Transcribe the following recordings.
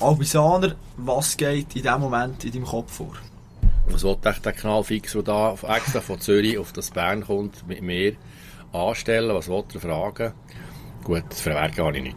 Albisaner, was geht in diesem Moment in deinem Kopf vor? Was wollte der Knallfix, der da extra von Zürich auf das Bern kommt, mit mir anstellen? Was wollte er fragen? Gut, das verwerke gar nicht.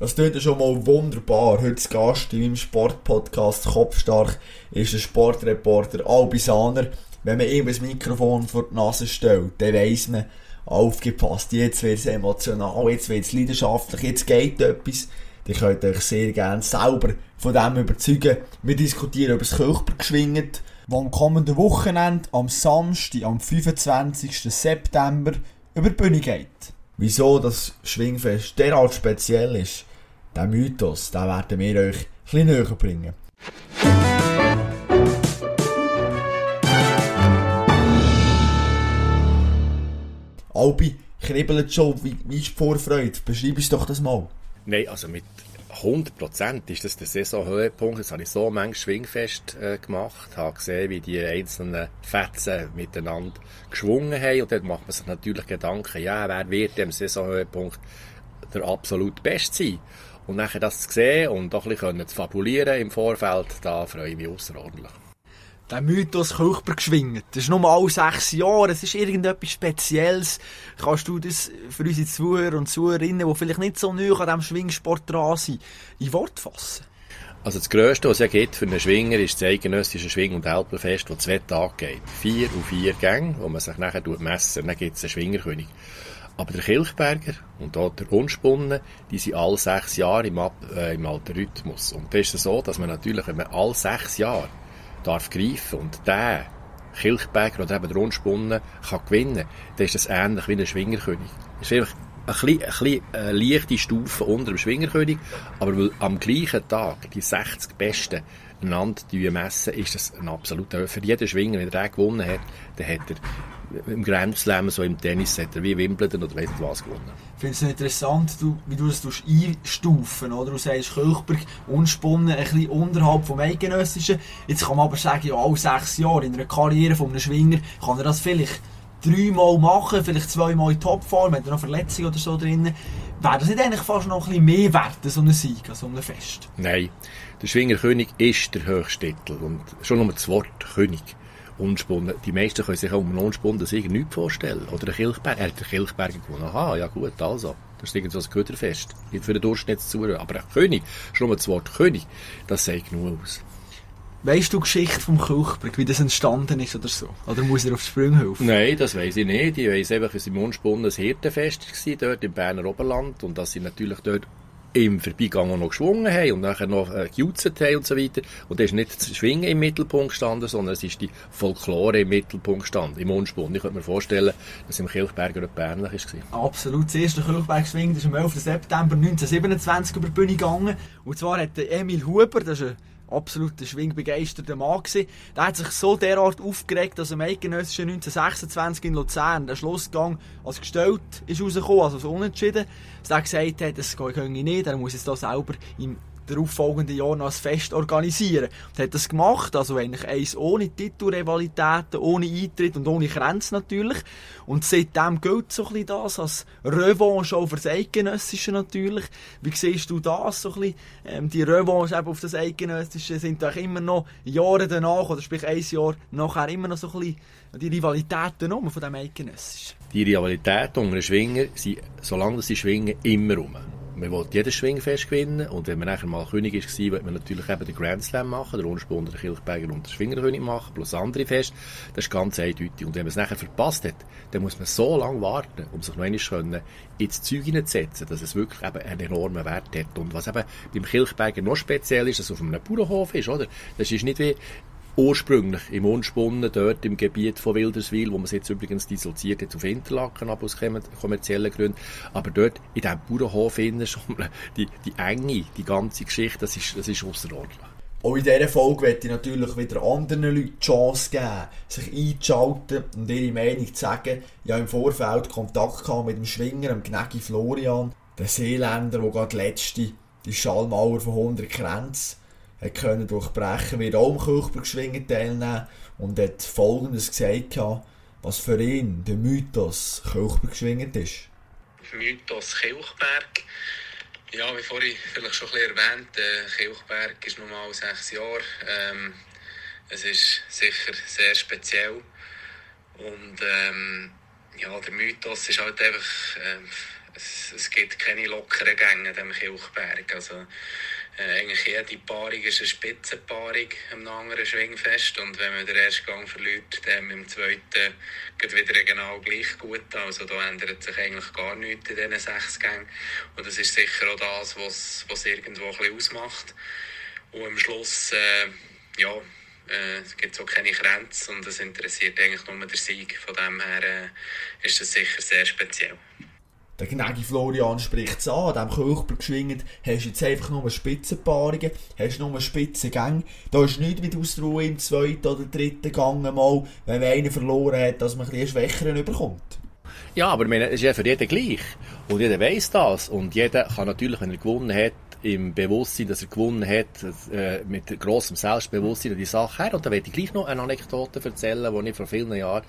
Das tut schon mal wunderbar. Heute Gast in meinem Sportpodcast Kopfstark ist der Sportreporter Albisaner. Wenn man ihm das Mikrofon vor die Nase stellt, dann weiss man, aufgepasst, jetzt wird es emotional, jetzt wird es leidenschaftlich, jetzt geht etwas. Ihr könnt euch sehr gerne selber von dem überzeugen. Wir diskutieren über das Kirchberg wo am kommenden Wochenende, am Samstag, am 25. September, über die Bühne geht. Wieso das Schwingfest derart speziell ist, der Mythos, den werden wir euch ein bisschen näher bringen. Albi kribbelt schon, wie, wie ist die Vorfreude? Beschreib es doch das mal. Nein, also mit 100% ist das der Saisonhöhepunkt. Das habe ich so manchmal Schwingfest äh, gemacht, habe gesehen, wie die einzelnen Fetzen miteinander geschwungen haben und dann macht man sich natürlich Gedanken, ja, wer wird dem Saisonhöhepunkt der absolut Beste sein? Und nachher das zu sehen und auch ein bisschen zu fabulieren im Vorfeld, da freue ich mich außerordentlich der Mythos Kirchberg geschwingt. Das ist nur alle sechs Jahre, es ist irgendetwas Spezielles. Kannst du das für unsere Zuhörer und Zuhörerinnen, die vielleicht nicht so neu an diesem Schwingsport dran sind, in Wort fassen? Also das Größte, was es gibt für einen Schwinger, ist das eidgenössische Schwing- und Alpenfest, das zwei Tage geht. Vier und vier Gänge, wo man sich nachher messen Dann gibt es einen Schwingerkönig. Aber der Kilchberger und auch der Unspunnen, die sind alle sechs Jahre im, Ab äh, im alten Rhythmus. Und das ist so, dass man natürlich, wenn man alle sechs Jahre darf greifen und der Kilchberger oder eben der Rundspunnen kann gewinnen, dann ist das ähnlich wie ein Schwingerkönig. Es ist einfach ein bisschen, ein bisschen eine leichte Stufe unter dem Schwingerkönig, aber weil am gleichen Tag die 60 Besten einander messen, ist das ein absoluter Für jeden Schwinger, wenn er gewonnen hat, dann hat er im Grand Slam, so im Tennis, hat er wie Wimbledon oder weiss was gewonnen. Ich finde es interessant, du, wie du das einstufen oder? Du sagst Kirchberg, unspunnen, ein bisschen unterhalb vom Eidgenössischen. Jetzt kann man aber sagen, ja, alle sechs Jahre in einer Karriere von einem Schwinger kann er das vielleicht dreimal machen, vielleicht zweimal in Topform, hat er noch Verletzungen oder so drin. Wäre das nicht eigentlich fast noch ein bisschen mehr wert, so ein Sieg, so ein Fest? Nein, der Schwingerkönig ist der höchste Titel und schon nur das Wort König unspunnen. Die meisten können sich auch um einen unspunnen Sieger nichts vorstellen. Oder ein Kilchberg. Er hat den Kilchberg gewonnen. Aha, ja gut, also. Das ist irgendwie so ein Köderfest. Nicht für den Durchschnittszuhörer. Aber ein König, schon mal das Wort König, das sagt genug aus. Weißt du die Geschichte vom Kilchberg, wie das entstanden ist oder so? Oder muss er auf die Sprünge helfen? Nein, das weiß ich nicht. Ich weiss einfach, dass im Unspunnen ein Hirtenfest war, dort im Berner Oberland. Und dass sie natürlich dort im Vorbeigang noch geschwungen haben und nachher noch äh, gejutzt haben und so weiter. Und da ist nicht das Schwingen im Mittelpunkt gestanden, sondern es ist die Folklore im Mittelpunkt gestanden, im Unspund. Ich könnte mir vorstellen, dass im Kilchberger etwas ähnlich war. Absolut. Das erste Kilchberg Schwingen ist am 11. September 1927 über die Bühne gegangen. Und zwar hat Emil Huber, das ist ein absoluter schwingbegeisterter Mann gewesen. Der hat sich so derart aufgeregt, dass im eidgenössischen 1926 in Luzern der Schlussgang als gestellt ist rausgekommen, also so unentschieden, dass er gesagt hat, das gehe nicht, er muss jetzt da selber im darauffolgenden Jahr noch ein Fest organisieren. Und hat das gemacht, also eigentlich eins ohne Titelrivalitäten, ohne Eintritt und ohne Grenzen natürlich. Und seitdem gilt so ein bisschen das als Revanche auch für das Eidgenössische natürlich. Wie siehst du das so ein bisschen? Ähm, die Revanche eben auf das Eidgenössische sind doch immer noch Jahre danach, oder sprich ein Jahr nachher immer noch so ein bisschen die Rivalitäten um von dem Eidgenössischen. Die Rivalitäten unter den Schwingen sind, solange sie schwingen, immer rum man will jedes Schwingfest gewinnen und wenn man nachher mal König war, will man natürlich eben den Grand Slam machen, den Rundspund, den Kilchberger und den Schwingerkönig machen, plus andere Fest. Das ist ganz eindeutig. Und wenn man es nachher verpasst hat, dann muss man so lange warten, um sich noch einmal ins Zeug hineinzusetzen, dass es wirklich eben einen enormen Wert hat. Und was eben beim Kilchberger noch speziell ist, dass es auf einem Bauernhof ist, oder? Das ist nicht wie ursprünglich im Unspunnen, dort im Gebiet von Wilderswil, wo man es jetzt übrigens dissoziert hat auf Interlaken, aber aus kommerziellen Gründen. Aber dort in diesem Bauernhof innen schon die, die Enge, die ganze Geschichte, das ist, das ist außerordentlich. Auch in dieser Folge möchte ich natürlich wieder anderen Leuten die Chance geben, sich einzuschalten und ihre Meinung zu sagen. Ich habe im Vorfeld Kontakt gehabt mit dem Schwinger, dem Gnägi Florian, dem Seeländer, der gerade letzte die Schallmauer von 100 Grenzen können durchbrechen, wird auch im Kirchberg teilnehmen und hat folgendes gesagt, was für ihn der Mythos Kirchberg ist. Mythos Kilchberg Ja, wie vorhin vielleicht schon ein bisschen erwähnt, äh, Kilchberg ist nun mal sechs Jahre. Ähm, es ist sicher sehr speziell. Und ähm, ja, der Mythos ist halt einfach, äh, es, es gibt keine lockeren Gänge dem Kilchberg. Also, äh, eigentlich jede Paarung ist eine Spitzenpaarung am anderen Schwingfest und wenn man den ersten Gang verliert, dann im zweiten geht wieder genau gleich gut. Also da ändert sich eigentlich gar nichts in diesen sechs Gängen und das ist sicher auch das, was, was irgendwo ein bisschen ausmacht. Und am Schluss, äh, ja, äh, es gibt auch keine Grenzen und es interessiert eigentlich nur der Sieg. Von dem her äh, ist das sicher sehr speziell. Der gnädige Florian spricht es an, diesem Kirchberg geschwingt, hast jetzt einfach nur Spitzenpaarungen, hast nur Spitzengänge. Da ist nichts mit Ausruhe im zweiten oder dritten Gang mal, wenn man einen verloren hat, dass man ein bisschen schwächeren überkommt. Ja, aber es ist ja für jeden gleich. Und jeder weiß das. Und jeder kann natürlich, wenn er gewonnen hat, im Bewusstsein, dass er gewonnen hat, äh, mit grossem Selbstbewusstsein an die Sache her. Und da werde ich gleich noch eine Anekdote erzählen, die ich vor vielen Jahren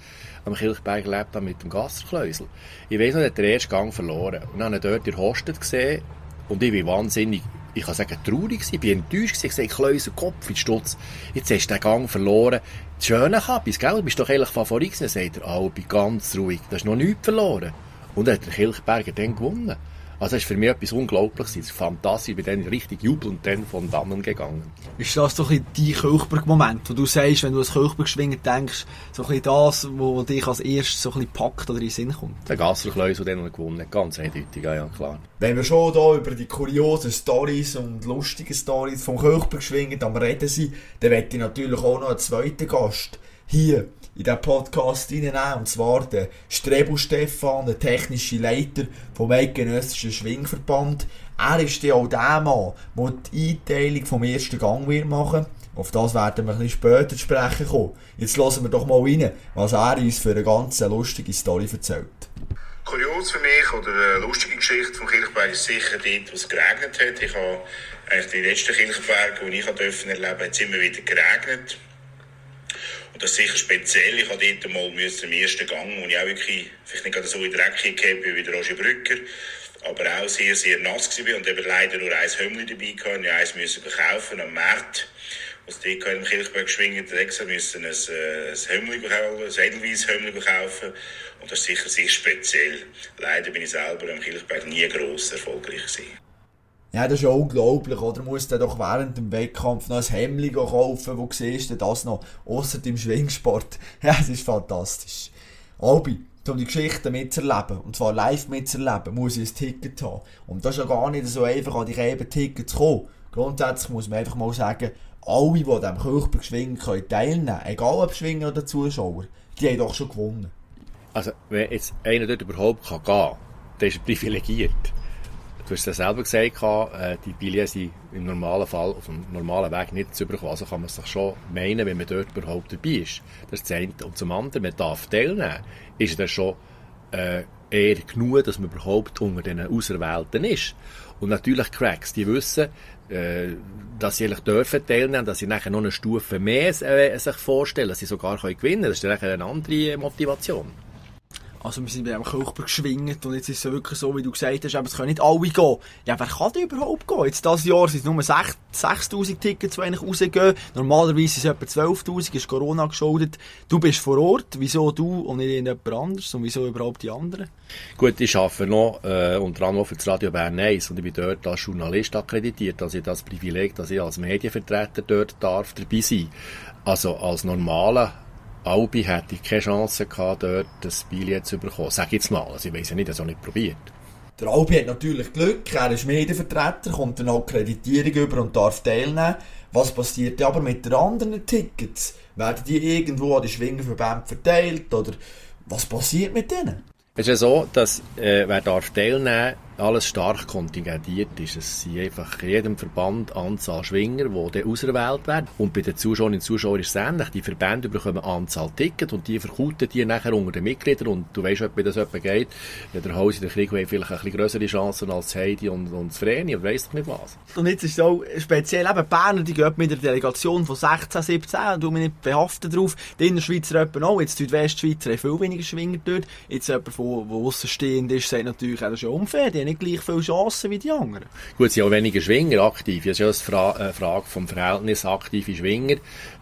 am Kirchberg gelebt habe mit dem Gasserkläusel. Ich weiss noch, er hat den ersten Gang verloren. Und dann habe ich dort in Hostet gesehen und ich bin wahnsinnig, ich kann sagen, traurig gewesen, ich bin enttäuscht gewesen, ich sehe Kläusel, Kopf in Stutz. Jetzt hast du den Gang verloren. Das Schöne Kappis, gell? Du bist doch eigentlich Favorit gewesen. Sagt er, Albi, ganz ruhig, du hast noch nichts verloren. Und dann hat der Kirchberger dann gewonnen. Also das ist für mich etwas Unglaubliches. Es ist fantastisch. Ich bin dann richtig jubelnd dann von dannen gegangen. Ist das doch ein dein Kirchberg-Moment, wo du sagst, wenn du an Kirchberg schwingen denkst, so ein bisschen das, was dich als erstes so ein bisschen packt oder in den Sinn kommt? Der Gasserkleus, der dann gewonnen hat. Ganz eindeutig, ja, ja, klar. Wenn wir schon hier über die kuriosen Stories und lustigen Stories vom Kirchberg schwingen am Reden sind, dann möchte ich natürlich auch noch einen zweiten Gast hier in diesen Podcast reinnehmen. Und zwar der Strebu Stefan, der technische Leiter vom Eidgenössischen Schwingverband. Er ist ja auch der Mann, der die Einteilung vom ersten Gang wird machen Auf das werden wir ein bisschen später sprechen kommen. Jetzt hören wir doch mal rein, was er uns für eine ganz lustige Story erzählt. Kurios für mich oder eine lustige Geschichte vom Kirchberg ist sicher dort, wo es geregnet hat. Ich habe eigentlich die letzten Kirchberge, die ich erleben durfte, hat es immer wieder geregnet. Und das ist sicher speziell. Ich habe dort mal müssen, im ersten Gang, wo ich auch wirklich, vielleicht nicht gerade so in Dreck gehabt wie der Roger Brücker, aber auch sehr, sehr nass war und eben leider nur ein Hömmli dabei hatte. Ich eins müssen kaufen am Markt. Was dort im Kirchberg schwingen, extra müssen ein, äh, ein Hömmli kaufen, ein Edelweiss Hömmli kaufen. Und das ist sicher sehr speziell. Leider bin ich selber am Kirchberg nie gross erfolgreich gewesen. Ja, das ist ja unglaublich, oder? Du musst dann doch während dem Wettkampf noch ein Hemd kaufen, wo siehst du das noch, außer dem Schwingsport. Ja, es ist fantastisch. Albi, um die Geschichte mitzuerleben, und zwar live mitzuerleben, muss ich ein Ticket haben. Und das ist ja gar nicht so einfach, an die eben Ticket zu kommen. Grundsätzlich muss man einfach mal sagen, alle, die an diesem Kirchberg schwingen, können teilnehmen. Egal ob Schwinger oder Zuschauer. Die haben doch schon gewonnen. Also, wenn jetzt einer dort überhaupt gehen kann, dann ist er privilegiert. Du hast es ja selber gesagt, äh, die Billets sind im normalen Fall auf dem normalen Weg nicht zu bekommen. Also kann man sich schon meinen, wenn man dort überhaupt dabei ist. Das ist eine. Und zum anderen, man darf teilnehmen, ist das schon äh, eher genug, dass man überhaupt unter den Auserwählten ist. Und natürlich Cracks, die wissen, äh, dass sie eigentlich dürfen teilnehmen, dass sie nachher noch eine Stufe mehr äh, sich vorstellen, dass sie sogar können gewinnen können. Das ist dann eine andere Motivation. Also wir sind bei einem Kirchberg geschwingt und jetzt ist es wirklich so, wie du gesagt hast, es können nicht alle gehen. Ja, wer kann denn überhaupt gehen? Jetzt dieses Jahr sind es nur 6'000 Tickets, die eigentlich rausgehen. Normalerweise sind es etwa 12'000, ist Corona geschuldet. Du bist vor Ort, wieso du und nicht jemand anderes und wieso überhaupt die anderen? Gut, ich arbeite noch äh, unter anderem für das Radio Bern 1 und ich bin dort als Journalist akkreditiert, also ich das Privileg, dass ich als Medienvertreter dort darf dabei sein. Also als normaler Albi hätte ich keine Chance gehabt, dort das Billett zu bekommen. Sag jetzt mal, also ich weiß ja nicht, das auch nicht probiert. Der Albi hat natürlich Glück, er ist Medienvertreter, kommt eine Akkreditierung über und darf teilnehmen. Was passiert aber mit den anderen Tickets? Werden die irgendwo an die Schwingerverbände verteilt oder was passiert mit denen? Es ist ja so, dass äh, wer darf teilnehmen alles stark kontingentiert ist. Es sind einfach in jedem Verband Anzahl Schwinger, die dann auserwählt werden. Und bei den Zuschauerinnen und Zuschauern ist es ähnlich. Die Verbände bekommen Anzahl Tickets und die verkaufen die nachher unter den Mitgliedern. Und du weißt, wie das etwa geht. Ja, der Hause, der Krieg hat vielleicht ein bisschen größere Chancen als Heidi und, und das Vreni und weiss doch nicht was. Und jetzt ist es auch speziell eben Berner, die gehen mit der Delegation von 16, 17, du mich nicht behaften drauf. Die Innerschweizer etwa auch. Jetzt die Westschweizer haben viel weniger Schwinger dort. Jetzt jemand, der aussen stehend ist, sagt natürlich, das ist ja unfair. Nicht gleich viele Chancen wie die anderen. Gut, es sind auch weniger Schwinger aktiv. Das ist ja eine Fra eine Frage vom Verhältnis aktive Schwinger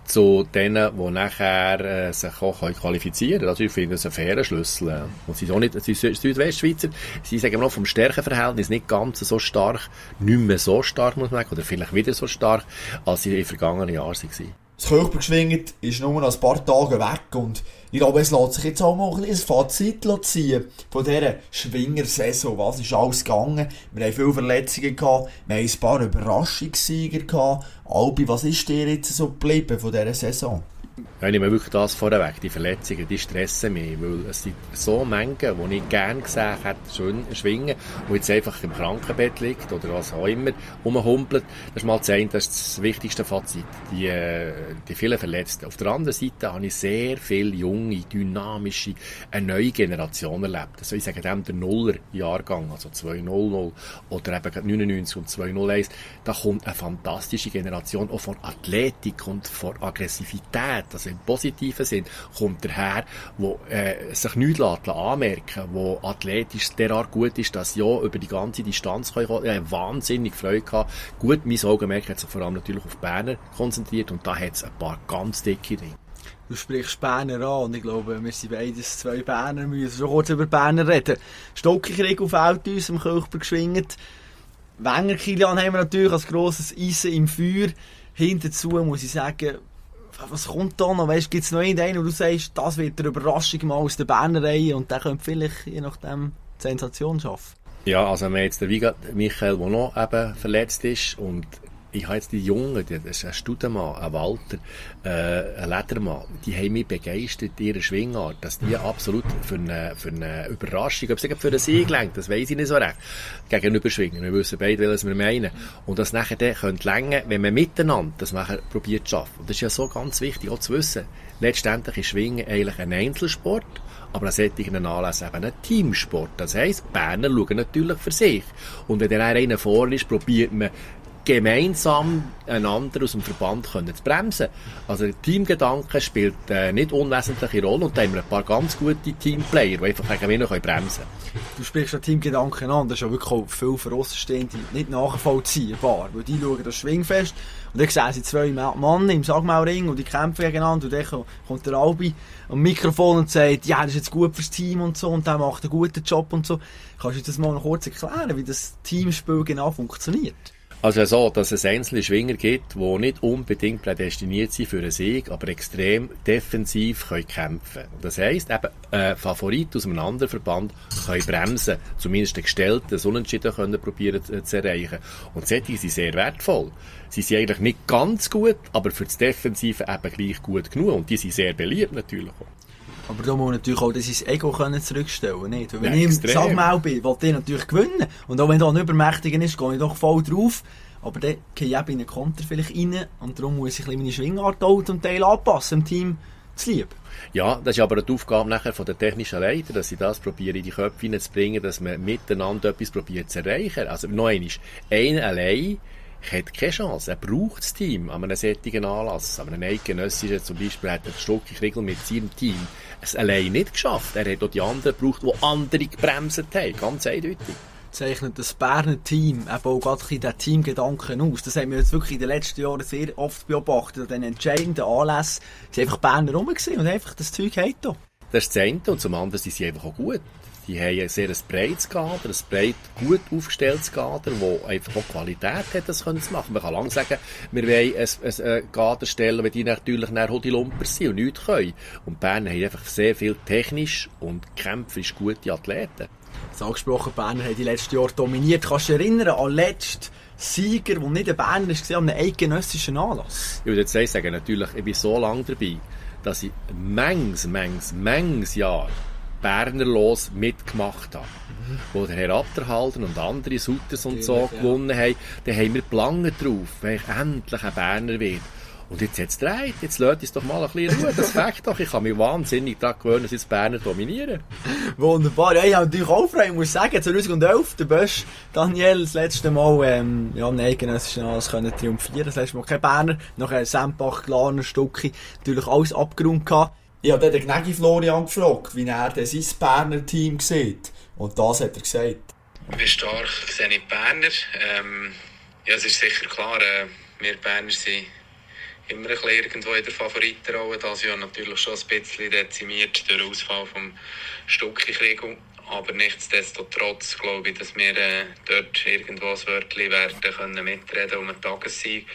zu denen, die nachher äh, sich auch qualifizieren können. Also ich finde das ein fairer Schlüssel. Und sie sind auch nicht, sie sind Südwestschweizer, sie sagen noch vom Stärkeverhältnis nicht ganz so stark, nicht mehr so stark, muss man sagen, oder vielleicht wieder so stark, als sie in vergangenen Jahren waren. Das Körpergeschwingt ist nur noch ein paar Tage weg und ich glaube, es lässt sich jetzt auch mal ein, ein Fazit ziehen von dieser Schwingersaison. Was ist alles gegangen? Wir haben viele Verletzungen gehabt, wir haben ein paar Überraschungssieger gehabt. Albi, was ist dir jetzt so geblieben von dieser Saison? Ja, ich nehme wirklich das vorweg. Die Verletzungen, die stressen mich, weil es sind so Mengen, die ich gerne gesehen hätte, schön schwingen, wo jetzt einfach im Krankenbett liegt oder was auch immer, rumhumpelt. Das ist mal das eine, das ist das wichtigste Fazit. Die, äh, die vielen Verletzten. Auf der anderen Seite habe ich sehr viele junge, dynamische, eine neue Generation erlebt. Also ich sage dem der Nuller-Jahrgang, also 200 oder eben 99 und 201. Da kommt eine fantastische Generation auch von Athletik und von Aggressivität hat, also im positiven Sinn, kommt daher, wo äh, sich nichts lässt, anmerken wo athletisch derart gut ist, dass ja über die ganze Distanz kann ich äh, wahnsinnig Freude gehabt. Gut, mein Augenmerk hat sich vor allem natürlich auf Berner konzentriert und da hat es ein paar ganz dicke Dinge. Du sprichst Berner an und ich glaube, wir sind beides zwei Berner, wir müssen schon kurz über Berner reden. Stockekrieg auf uns im Kirchberg geschwingt. Wenger Kilian haben wir natürlich als grosses Eisen im Feuer. Hinterzu muss ich sagen, was kommt da noch? Weißt, gibt's noch irgendeinen, wo du sagst, das wird eine Überraschung mal aus der Berner Reihe und der könnte vielleicht, je nachdem, Sensation schaffen? Ja, also wir haben jetzt den Michael, der noch eben verletzt ist und ich habe jetzt die Jungen, das ist ein Studenmann, ein Walter, äh, ein Ledermann, die haben mich begeistert, ihre Schwingart, dass die absolut für eine, für eine Überraschung, ob sie für einen Sieg lenkt, das weiß ich nicht so recht, gegenüber schwingen. Wir wissen beide, was wir meinen. Und das nachher dann könnte länger, wenn man miteinander das nachher probiert zu schaffen. Und das ist ja so ganz wichtig, auch zu wissen. Letztendlich ist Schwingen eigentlich ein Einzelsport, aber an solchen Anlässen eben ein Teamsport. Das heisst, Berner schauen natürlich für sich. Und wenn der einer vor ist, probiert man gemeinsam einander aus dem Verband können zu bremsen. Also der Teamgedanke spielt äh, nicht unwesentliche Rolle und da haben wir ein paar ganz gute Teamplayer, die einfach gegen bremsen können. Du sprichst ja Teamgedanken an, das ist ja wirklich auch viel für Außenstehende nicht nachvollziehbar, weil die schauen das Schwingfest und dann sehen sie zwei Mann im Sagmauring und die kämpfen gegeneinander und dann kommt der Albi am Mikrofon und sagt, ja, das ist jetzt gut fürs Team und so und der macht einen guten Job und so. Kannst du das mal noch kurz erklären, wie das Teamspiel genau funktioniert? Also so, dass es einzelne Schwinger gibt, die nicht unbedingt prädestiniert sind für einen Sieg, aber extrem defensiv können kämpfen Das heisst, eben äh, Favorit aus einem anderen Verband können bremsen, zumindest den gestellten Unentschieden können probieren zu, zu erreichen. Und solche sind sehr wertvoll. Sie sind eigentlich nicht ganz gut, aber für das Defensive eben gleich gut genug. Und die sind sehr beliebt natürlich auch. Aber da muss natürlich auch sein Ego können zurückstellen nicht? Weil wenn ja, ich im Sagmau bin, will ich natürlich gewinnen. Und auch wenn da ein Übermächtiger ist, gehe ich doch voll drauf. Aber dann gehe ich eben in einen Konter vielleicht rein und darum muss ich meine Schwingart auch zum Teil anpassen, im Team zu lieb. Ja, das ist aber die Aufgabe nachher von der technischen Leiter, dass sie das probieren, in die Köpfe hineinzubringen, dass man miteinander etwas probiert zu erreichen. Also noch einmal, einer allein hat keine Chance. Er braucht das Team an einem sättigen Anlass. An einem eidgenössischen zum Beispiel hat der Stucki Kriegel mit seinem Team es allein nicht geschafft. Er hat auch die anderen gebraucht, die andere gebremst haben. Ganz eindeutig zeichnet das Berner Team eben auch gerade den Teamgedanken aus. Das haben wir jetzt wirklich in den letzten Jahren sehr oft beobachtet. An den entscheidenden Anlässen sind einfach Berner rum und einfach das Zeug hat da. Das ist das eine und zum anderen sind sie einfach auch gut. Die haben ein sehr breites Kader, ein breit gut aufgestelltes Kader, das einfach auch Qualität hat, das können zu machen. Man kann lange sagen, wir wollen ein, ein Kader stellen, wenn die natürlich nachher die Lumper sind und nichts können. Und Bern haben einfach sehr viel technisch und kämpferisch gute Athleten. Das angesprochen, Berner haben die letzten Jahre dominiert. Kannst du dich erinnern an letzten Sieger, der nicht ein Berner war, an einem eidgenössischen Anlass? Ich würde jetzt sagen, natürlich, ich bin so lange dabei, dass ich manches, manches, manches Jahr Bernerlos mitgemacht habe. Mhm. Wo der Herr Abderhalden und andere Sutters und so ja. gewonnen haben, dann haben wir Plangen drauf, wenn ich endlich ein Berner werde. Und jetzt es dreht, jetzt lädt es doch mal ein bisschen Ruhe, das fängt doch. Ich kann mich wahnsinnig daran gewöhnen, dass jetzt Berner dominieren. Wunderbar, ja, ich habe natürlich auch frei, ich muss sagen, 2011, der Bösch, Daniel, das letzte Mal, ähm, ja, im eidgenössischen Anlass können triumphieren, das letzte Mal kein Berner, nachher Sempach, Glarner, Stucki, natürlich alles abgerundet gehabt. Ich habe den Gnägi Florian gefragt, wie er sein Berner Team sieht. Und das hat er gesagt. Wie stark sehe ich die Berner? Ähm, ja, es ist sicher klar, äh, wir Berner sind immer ein bisschen irgendwo in der Favoritenrolle. Das Jahr natürlich schon ein bisschen dezimiert durch den Ausfall vom Stucki-Krieg. Aber nichtsdestotrotz glaube ich, dass wir äh, dort irgendwo ein Wörtchen werden können mitreden um einen Tagessieg.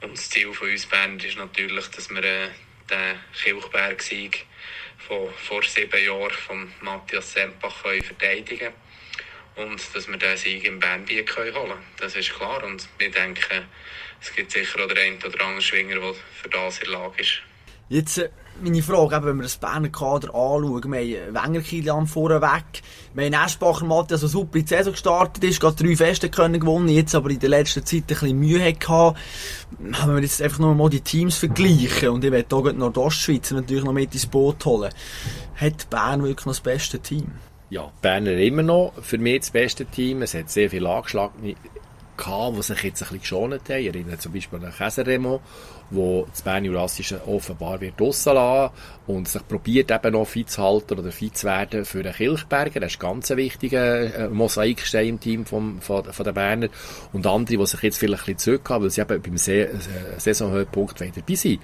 Und das Ziel von uns Berner ist natürlich, dass wir äh, den Kilchberg-Sieg von vor sieben Jahren von Matthias Sempach können verteidigen und dass wir diesen Sieg im Bernbiet holen können. Das ist klar und ich denke, es gibt sicher auch den einen oder anderen Schwinger, der für das in der Lage ist. Jetzt äh, meine Frage, eben, wenn wir das Berner Kader anschauen, wir haben Wenger Kilian vorweg, wir haben Eschbacher Matthias, der super in Saison gestartet ist, gerade drei Feste können gewonnen, jetzt aber in der letzten Zeit ein bisschen Mühe hatte, haben wir jetzt einfach nur mal die Teams vergleichen und ich werde hier die Nordostschweizer natürlich noch mit ins Boot holen. Hat Bern wirklich noch das beste Team? Ja, Berner immer noch für mich das beste Team. Es hat sehr viele Angeschlagene gehabt, die sich jetzt ein bisschen geschont haben. Ich erinnere zum Beispiel an Käseremo, wo das Bern Jurassische offenbar wird rauslassen und sich probiert eben noch fit zu halten oder fit zu werden für den Kilchberger. Das ist ganz ein wichtiger äh, Mosaikstein im Team vom, von, von den Berner. Und andere, die sich jetzt vielleicht ein bisschen zurückhaben, weil sie eben beim Se äh, Saisonhöhepunkt dabei sind.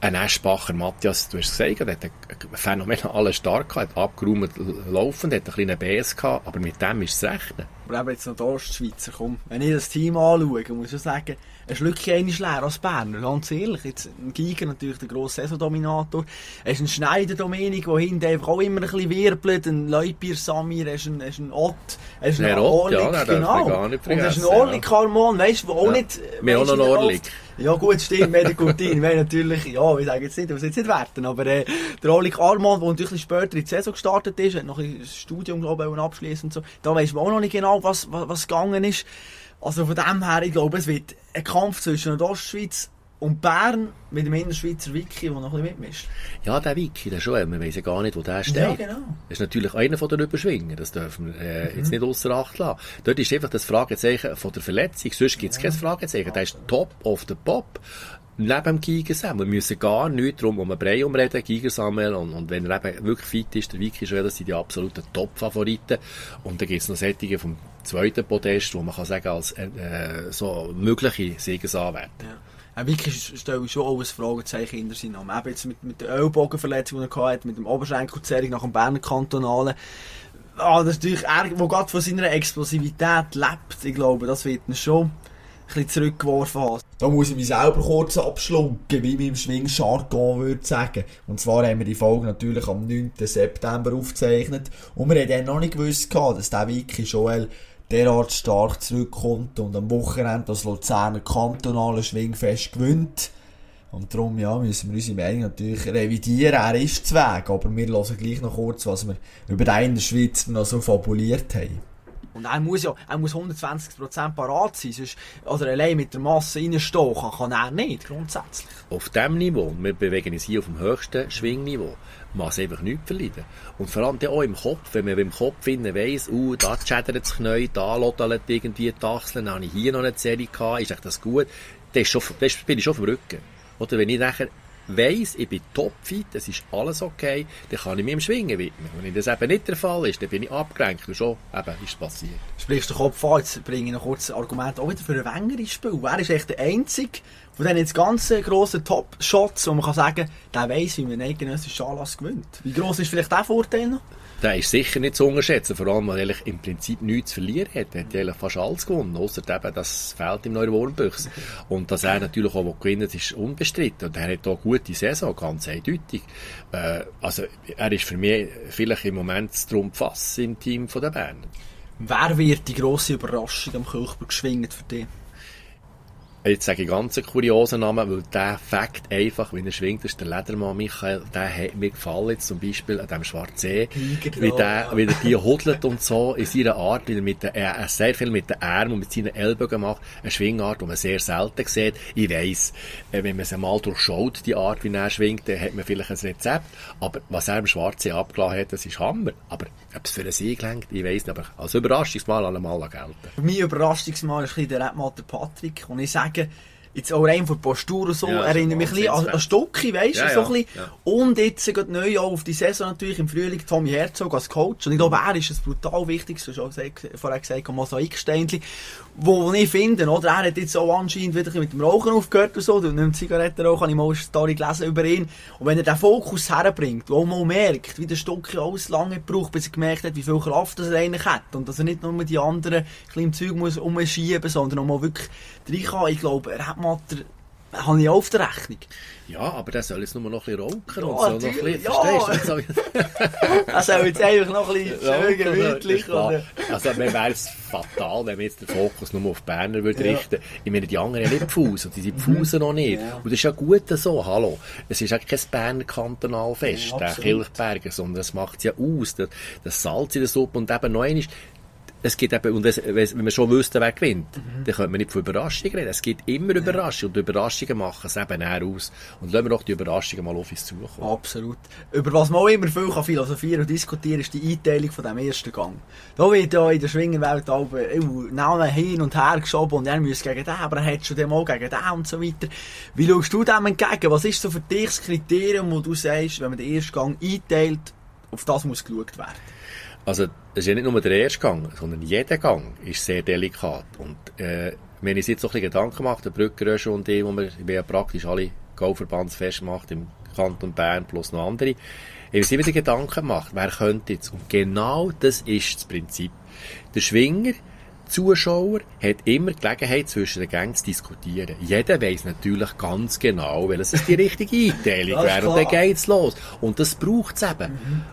Ein Eschbacher Matthias, du hast es gesagt, hat einen phänomenalen Start gehabt, hat abgeräumt laufend, hat einen kleinen BS gehabt, aber mit dem ist es rechnen. Aber eben jetzt noch die Ostschweizer, komm. Wenn ich das Team anschaue, muss ich sagen, ein Schlückchen ist leer als Berner, ganz ehrlich. Jetzt ein Giger natürlich der grosse Saisondominator. Er ist ein Schneider Dominik, der hinten einfach auch immer ein bisschen wirbelt, ein Leupier Samir, er ist ein, er ist ein Ott, er ist ein Ott, Orlik, ja, genau. Und er ist ein vergessen, Orlik Karmon, weißt du, auch nicht... Wir haben auch noch in der Orlik. Ja gut, stimmt, Medikutin, wir haben natürlich, ja, ich sage jetzt nicht, ich muss jetzt nicht werten, aber äh, der Orlik Armand, der natürlich später in die Saison gestartet ist, hat noch ein Studium, glaube ich, abschließen und so, da weiss man auch noch nicht genau, was, was, was gegangen ist. Also von dem her, ich glaube, es wird ein Kampf zwischen der Ostschweiz und Bern mit dem Innerschweizer Wiki, der noch ein bisschen mitmischt. Ja, der Wiki, der Joel, wir wissen gar nicht, wo der steht. Ja, genau. Das ist natürlich einer von den Überschwingen, das dürfen wir äh, jetzt nicht außer Acht lassen. Dort ist einfach das Fragezeichen von der Verletzung, sonst gibt es kein Fragezeichen. Der ist top of the pop. Neben dem Gigersam. Wir müssen gar nicht drum um einen Brei umreden, Gigersammel. Und, und wenn er eben wirklich fit ist, der Wiki Joel, das sind die absoluten Top-Favoriten. Und dann gibt es noch solche vom zweiten Podest, wo man kann sagen, als äh, so mögliche Siegesanwärter. Ja. Ja, wirklich stelle ich schon auch ein Fragezeichen hinter seinen Namen. Eben jetzt mit, mit der Ellbogenverletzung, die er hatte, mit dem Oberschenkelzerrung nach dem Berner Kantonalen. Ah, das ist natürlich er, wo gerade von seiner Explosivität lebt. Ich glaube, das wird ihn schon bisschen zurückgeworfen haben. Da muss ich mich selber kurz abschlucken, wie man im Schwingjargon würde sagen. Und zwar haben wir die Folge natürlich am 9. September aufgezeichnet. Und wir haben dann noch nicht gewusst, dass der Wiki Joel derart stark zurückkommt und am Wochenende das Luzerner kantonale Schwingfest gewinnt. Und darum, ja, müssen wir unsere Meinung natürlich revidieren. Er ist zu Weg, aber wir hören gleich noch kurz, was wir über den in der Schweiz noch so fabuliert haben. Und er muss ja, er muss 120% parat sein, sonst, oder allein mit der Masse reinstehen kann, er nicht, grundsätzlich. auf dem Niveau, wir bewegen uns hier auf dem höchsten Schwingniveau, man es einfach nichts verleiden. Und vor allem auch im Kopf, wenn man im Kopf weiss, uh, da schädert das Knie, da lodert irgendwie die Achseln, habe ich hier noch eine Serie gehabt, ist echt das gut, dann bin ich schon auf dem Rücken. Oder wenn ich nachher weiss, ich bin topfit, es ist alles okay, dann kann ich mich im Schwingen widmen. Wenn das eben nicht der Fall ist, dann bin ich abgelenkt und schon eben ist es passiert. Sprichst du Kopf an, jetzt bringe ich noch kurz ein Argument auch wieder für ein Wenger Spiel. Wer ist echt der Einzige von diesen jetzt ganzen grossen Top-Shots, wo man kann sagen, der weiss, wie man einen eidgenössischen Anlass gewinnt? Wie gross ist vielleicht der Vorteil noch? Der ist sicher nicht zu unterschätzen, vor allem, weil er im Prinzip nichts zu verlieren hat. Er hat eigentlich fast alles gewonnen, außer eben das Feld im Neuwurmbüchs. Und dass er natürlich auch gewinnt, ist unbestritten. Und er hat auch eine gute Saison, ganz eindeutig. Äh, also, er ist für mich vielleicht im Moment das Trumpfass im Team von der Bern. Wer wird die grosse Überraschung am Kirchberg geschwingt für dich? Jetzt sage ich ganz einen kuriosen Namen, weil der Fakt einfach, wie er schwingt, ist der Ledermann Michael, der hat mir gefallen jetzt zum Beispiel an dem Schwarzsee, wie der, wie der die hodelt und so, in seiner Art, wie er mit der, äh, sehr viel mit den Armen und mit seinen Ellbogen macht, eine Schwingart, die man sehr selten sieht. Ich weiss, äh, wenn man es einmal durchschaut, die Art, wie er schwingt, dann hat man vielleicht ein Rezept, aber was er im Schwarzsee abgelassen hat, das ist Hammer. Aber ob es für einen Sieg lenkt, ich weiss nicht, aber als Überraschungsmal allemal gelten. Mein Überraschungsmal ist ein bisschen der Redmatter Patrick. Und ich sage, jetzt auch rein von Postur und so, Ja, erinnert mich ein bisschen an. Stucki, weißt du, Ja, so ein bisschen. ja. Und jetzt geht neu auch auf die Saison natürlich im Frühling Tommy Herzog als Coach. Und ich glaube, er ist ein brutal wichtiges, du hast auch gesagt, vorher gesagt, ein Mosaiksteinchen, wo, wo ich finde, oder? Er hat jetzt auch anscheinend wieder mit dem Rauchen aufgehört und so, und nicht Zigaretten rauchen, habe ich mal eine Story gelesen über ihn. Und wenn er den Fokus herbringt, wo man merkt, wie der Stucki alles lange gebraucht, bis er gemerkt hat, wie viel Kraft er eigentlich hat. Und dass er nicht nur die anderen ein bisschen im Zeug muss umschieben, sondern auch mal wirklich rein kann. Ich glaube, er hat mal habe ich auch auf der Rechnung. Ja, aber der soll jetzt nur noch ein bisschen rauchen Ja, und so. Noch ein bisschen, ja. verstehst du? Jetzt Er soll jetzt einfach noch ein bisschen schön gemütlich. ist oder? Also, mir wäre es fatal, wenn wir jetzt den Fokus nur auf Berner würde Ja. richten Ich meine, die anderen haben nicht Fuß und die sind Fußen noch nicht. Ja. Und das ist ja gut so, hallo. Es ist ja kein Berner Kantonalfest, Ja, der absolut. Kilchberger, sondern das macht es ja aus. Das, das Salz in der Suppe und eben noch einmal, es gibt eben, und es, wenn man schon wüsste, wer gewinnt, Mhm. dann könnte man nicht von Überraschungen reden. Es gibt immer Überraschungen und Überraschungen machen es eben eher aus. Und lassen wir doch die Überraschungen mal auf uns zukommen. Absolut. Über was man auch immer viel kann philosophieren und diskutieren, ist die Einteilung von dem ersten Gang. Da wird ja in der Schwingerwelt auch äh, Namen hin und her geschoben und er muss gegen den, aber er hat schon den mal gegen den und so weiter. Wie schaust du dem entgegen? Was ist so für dich das Kriterium, wo du sagst, wenn man den ersten Gang einteilt, auf das muss geschaut werden? Also, es ist ja nicht nur der erste Gang, sondern jeder Gang ist sehr delikat. Und, äh, haben uns jetzt so ein Gedanken gemacht, der Brückenrösch und ich, wo wir, wir praktisch alle Golfverbandsfest gemacht im Kanton Bern plus noch andere, uns immer die Gedanken gemacht, wer könnte jetzt? Und genau das ist das Prinzip. Der Schwinger, Zuschauer hat immer Gelegenheit, zwischen den Gängen zu diskutieren. Jeder weiss natürlich ganz genau, welches ist die richtige Einteilung wäre. Und dann geht's los. Und das braucht's eben.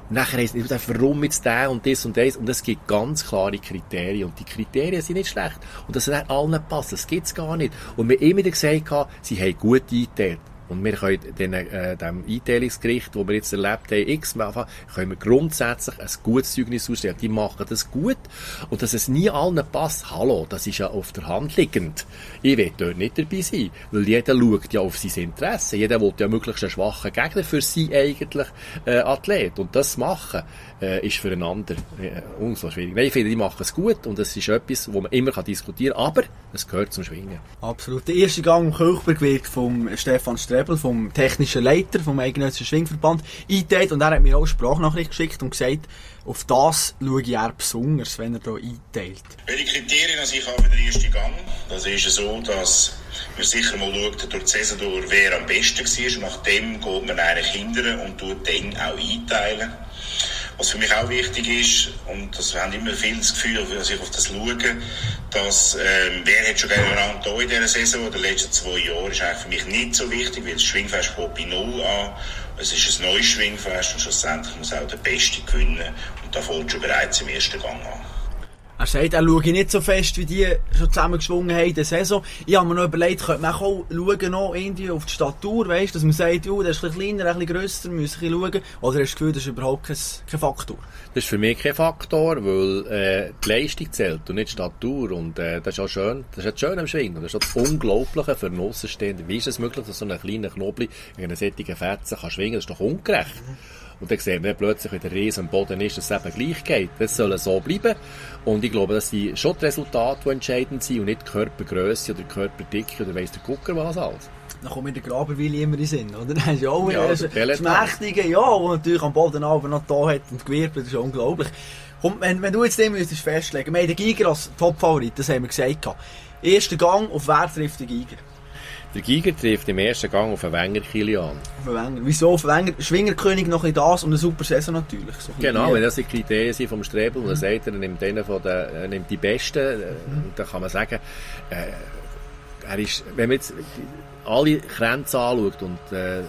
Und nachher heisst es warum jetzt der und das und das. Und es gibt ganz klare Kriterien. Und die Kriterien sind nicht schlecht. Und das hat allen passt. Das gibt's gar nicht. Und wir haben immer wieder gesagt, sie haben gut eingeteilt. Und wir können den, äh, dem Einteilungsgericht, das wir jetzt erlebt haben, x-mal, können wir grundsätzlich ein gutes Zeugnis ausstellen. Die machen das gut. Und dass es nie allen passt, hallo, das ist ja auf der Hand liegend. Ich will dort nicht dabei sein. Weil jeder schaut ja auf sein Interesse. Jeder will ja möglichst einen schwachen Gegner für sie eigentlich, äh, Athlet. Und das machen, äh, ist füreinander, äh, umso schwierig. Nein, ich finde, die machen es gut. Und es ist etwas, wo man immer kann diskutieren kann. Aber es gehört zum Schwingen. Absolut. Der erste Gang im Kirchberg wird vom Stefan Strebel, vom technischen Leiter vom Eidgenössischen Schwingverband, eingeteilt und er hat mir auch eine Sprachnachricht geschickt und gesagt, auf das schaue ich eher besonders, wenn er hier einteilt. Welche Kriterien also ich habe für den ersten Gang? Das ist so, dass man sicher mal schaut, durch die Saison wer am besten war. Nach dem geht man eigentlich hindern und tut dann auch einteilen. Was für mich auch wichtig ist, und das haben immer viele das Gefühl, dass ich auf das schaue, dass, ähm, wer hat schon gegeneinander da in dieser Saison, den letzten zwei Jahren, ist eigentlich für mich nicht so wichtig, weil das Schwingfest fängt bei Null an. Es ist ein neues Schwingfest und schlussendlich muss auch der Beste gewinnen. Und da fängt schon bereits im ersten Gang an. Er sagt, er schaue nicht so fest, wie die schon zusammengeschwungen haben in der Saison. Ich habe mir noch überlegt, könnte man auch schauen noch irgendwie auf die Statur, weißt, dass man sagt, oh, der ist ein bisschen kleiner, ein bisschen grösser, ein bisschen schauen. Oder hast du das Gefühl, das ist überhaupt kein, kein Faktor? Das ist für mich kein Faktor, weil äh, die Leistung zählt und nicht die Statur. Und äh, das ist auch schön. Das ist auch schön am Schwingen. Das ist auch das Unglaubliche für einen Aussenstehenden. Wie ist es möglich, dass so ein kleiner Knobli in einer solchen Fetzen kann schwingen? Das ist doch ungerecht. Und dann sehen wir plötzlich, wenn der Riese am Boden ist, dass es eben gleich geht. Das soll so bleiben. Und ich glaube, dass die schon die Resultate, die entscheidend sind und nicht die Körpergröße oder die Körperdicke oder weiss der Gucker was alles. Dann kommt mir der Graberwilli immer in den Sinn, oder? Dann du ja auch Ja, Peloton. Mächtige, ja, der natürlich am Boden aber noch da hat und gewirbelt, das ist ja unglaublich. Komm, wenn, wenn du jetzt den müsstest festlegen, wir haben den Giger als Topfavorit, das haben wir gesagt. Erster Gang, auf wer trifft der Giger? Der Giger trifft im ersten Gang auf einen Wenger Kilian. Auf den Wenger. Wieso? Auf Wenger, Schwingerkönig noch in das und eine super Saison natürlich. So ein Genau, wenn das die Kriterien sind vom Strebel, und er sagt, er nimmt den von den, er nimmt die Besten, äh, und dann kann man sagen, äh, er ist, wenn man jetzt alle Grenzen anschaut und, äh,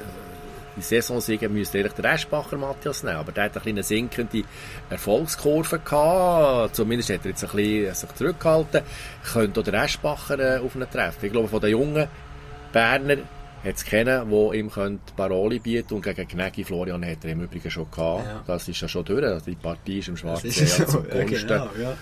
die Saisonsiege müsste eigentlich der Eschbacher Matthias nehmen, aber der hat ein bisschen eine sinkende Erfolgskurve gehabt, zumindest hat er jetzt ein bisschen sich zurückgehalten, könnte auch der Eschbacher äh, auf ihn treffen. Ich glaube, von den jungen Berner hat es keinen, der ihm könnte Paroli bieten und gegen Gnägi Florian hat er im Übrigen schon gehabt. Ja. Das ist ja schon durch. Also die Partie ist im Schwarzen ist so, ja genau, ja.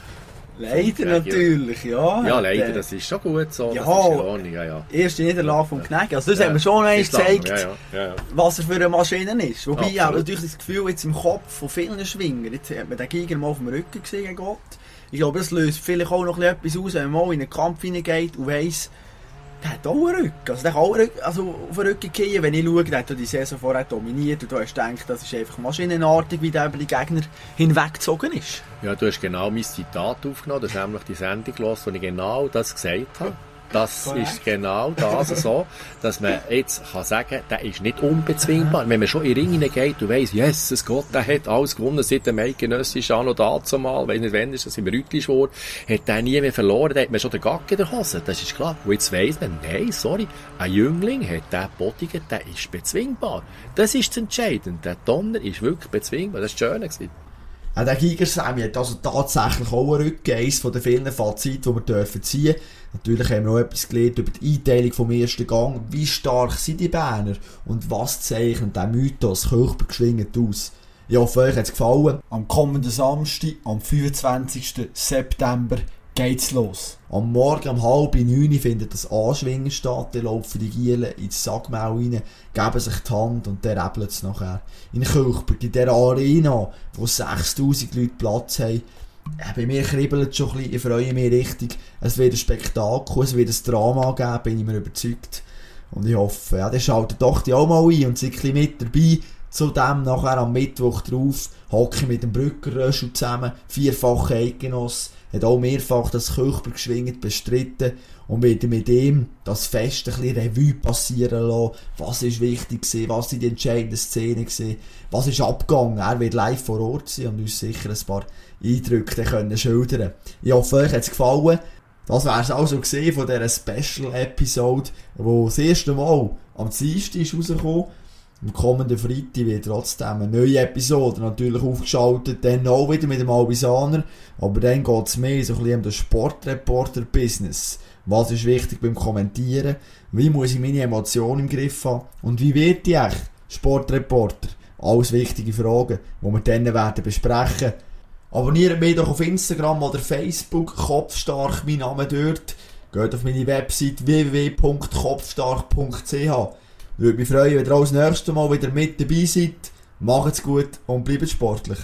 Leider natürlich, ja. Ja, leider, Der das ist schon gut so. Ja. Das ja, ja. Erste Niederlage vom Knäge. Also das Ja, haben wir schon einmal gezeigt, Ja, was er für eine Maschine ist. Wobei ich habe natürlich das Gefühl jetzt im Kopf von vielen Schwingern, jetzt hat man den Giger mal auf dem Rücken gesehen Gott. Ich glaube, das löst vielleicht auch noch etwas aus, wenn man mal in einen Kampf hineingeht und weiss, der hat auch einen Rücken. Also der kann auch Rücken, also auf den Rücken gehen. Wenn ich schaue, der hat die Saison vorher dominiert und du hast gedacht, das ist einfach maschinenartig, wie der über die Gegner hinweggezogen ist. Ja, du hast genau mein Zitat aufgenommen, das ist nämlich die Sendung los, wo ich genau das gesagt habe. Das ist genau das so, dass man jetzt kann sagen, der ist nicht unbezwingbar. Wenn man schon in den Ring hineingeht und weiss, Jesus Gott, der hat alles gewonnen seit dem Eidgenössischen Anno dazu mal, weiss nicht wann ist das, im Rütli-Schwur, hat der nie mehr verloren, da hat man schon den Gack in der Hose, das ist klar. Und jetzt weiss man, nein, sorry, ein Jüngling hat der Botigen, der ist bezwingbar. Das ist das Entscheidende. Der Donner ist wirklich bezwingbar, das ist das Schöne gewesen. Auch der Giger Sammy hat also tatsächlich auch einen Rücken, eines von den vielen Faziten, die wir dürfen ziehen. Natürlich haben wir auch etwas gelernt über die Einteilung vom ersten Gang. Wie stark sind die Berner? Und was zeichnet der Mythos Kirchberg geschwingend aus? Ich hoffe, euch hat es gefallen. Am kommenden Samstag, am 25. September, geht's los. Am Morgen um halb neun findet das Anschwingen statt. Dann laufen die Gielen ins Sackmaul rein, geben sich die Hand und dann rebeln es nachher. In Kirchberg, in dieser Arena, wo 6000 Leute Platz haben, ja, bei mir kribbelt es schon ein bisschen, ich freue mich richtig. Es wird ein Spektakel, es wird ein Drama geben, bin ich mir überzeugt. Und ich hoffe, ja, dann schaltet doch die auch mal ein und seid ein bisschen mit dabei. Zudem nachher am Mittwoch drauf hocke ich mit dem Brückerröschel zusammen, vierfacher Eidgenoss, hat auch mehrfach das Kirchberg geschwingt bestritten und werde mit ihm das Fest ein bisschen Revue passieren lassen. Was ist wichtig gewesen, was sind die entscheidenden Szenen was ist abgegangen. Er wird live vor Ort sein und uns sicher ein paar Eindrücke können schildern. Ich hoffe, euch hat es gefallen. Das wäre es also gesehen von dieser Special-Episode, wo das erste Mal am Dienstag ist rausgekommen. Am kommenden Freitag wird trotzdem eine neue Episode natürlich aufgeschaltet, dann auch wieder mit dem Albisaner, aber dann geht es mehr so ein bisschen um das Sportreporter-Business. Was ist wichtig beim Kommentieren? Wie muss ich meine Emotionen im Griff haben? Und wie wird ich echt Sportreporter? Alles wichtige Fragen, die wir dann werden besprechen. Abonniert mich doch auf Instagram oder Facebook, Kopfstark, mein Name dort. Geht auf meine Website www.kopfstark.ch. Würde mich freuen, wenn ihr auch das nächste Mal wieder mit dabei seid. Macht's gut und bleibt sportlich.